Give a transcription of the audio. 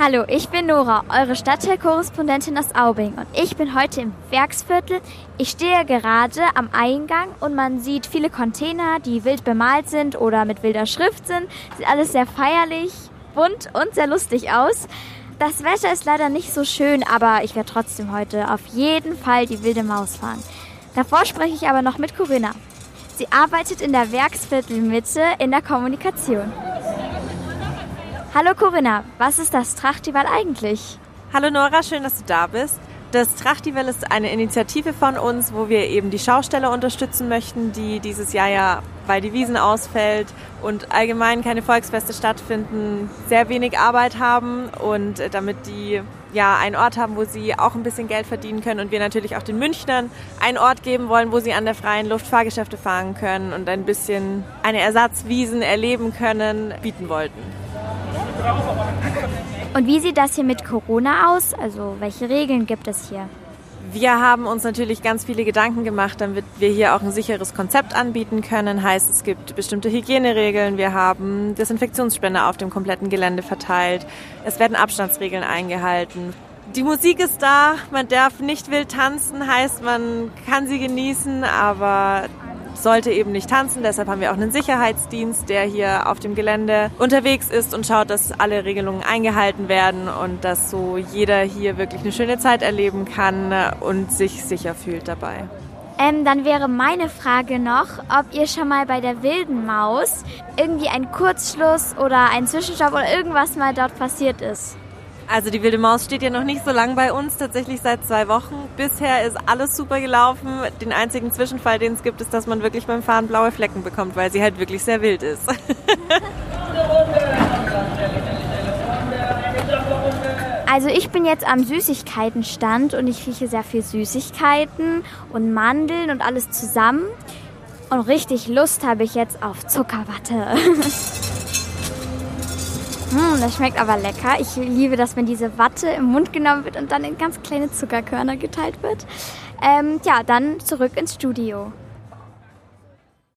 Hallo, ich bin Nora, eure Stadtteilkorrespondentin aus Aubing und ich bin heute im Werksviertel. Ich stehe gerade am Eingang und man sieht viele Container, die wild bemalt sind oder mit wilder Schrift sind. Sieht alles sehr feierlich, bunt und sehr lustig aus. Das Wetter ist leider nicht so schön, aber ich werde trotzdem heute auf jeden Fall die wilde Maus fahren. Davor spreche ich aber noch mit Corinna. Sie arbeitet in der Werksviertelmitte in der Kommunikation. Hallo Corinna, was ist das Trachtival eigentlich? Hallo Nora, schön, dass du da bist. Das Trachtival ist eine Initiative von uns, wo wir eben die Schausteller unterstützen möchten, die dieses Jahr ja, weil die Wiesen ausfällt und allgemein keine Volksfeste stattfinden, sehr wenig Arbeit haben und äh, damit die ja einen Ort haben, wo sie auch ein bisschen Geld verdienen können und wir natürlich auch den Münchnern einen Ort geben wollen, wo sie an der freien Luft Fahrgeschäfte fahren können und ein bisschen eine Ersatzwiesen erleben können, bieten wollten. Und wie sieht das hier mit Corona aus? Also welche Regeln gibt es hier? Wir haben uns natürlich ganz viele Gedanken gemacht, damit wir hier auch ein sicheres Konzept anbieten können. Heißt, es gibt bestimmte Hygieneregeln, wir haben Desinfektionsspender auf dem kompletten Gelände verteilt, es werden Abstandsregeln eingehalten. Die Musik ist da, man darf nicht wild tanzen, heißt, man kann sie genießen, aber sollte eben nicht tanzen. Deshalb haben wir auch einen Sicherheitsdienst, der hier auf dem Gelände unterwegs ist und schaut, dass alle Regelungen eingehalten werden und dass so jeder hier wirklich eine schöne Zeit erleben kann und sich sicher fühlt dabei. Ähm, dann wäre meine Frage noch, ob ihr schon mal bei der wilden Maus irgendwie einen Kurzschluss oder einen Zwischenstopp oder irgendwas mal dort passiert ist. Also die wilde Maus steht ja noch nicht so lang bei uns, tatsächlich seit zwei Wochen. Bisher ist alles super gelaufen. Den einzigen Zwischenfall, den es gibt, ist, dass man wirklich beim Fahren blaue Flecken bekommt, weil sie halt wirklich sehr wild ist. Also ich bin jetzt am Süßigkeitenstand und ich rieche sehr viel Süßigkeiten und Mandeln und alles zusammen. Und richtig Lust habe ich jetzt auf Zuckerwatte. Hm, das schmeckt aber lecker. Ich liebe das, wenn diese Watte im Mund genommen wird und dann in ganz kleine Zuckerkörner geteilt wird. Ähm, ja, dann zurück ins Studio.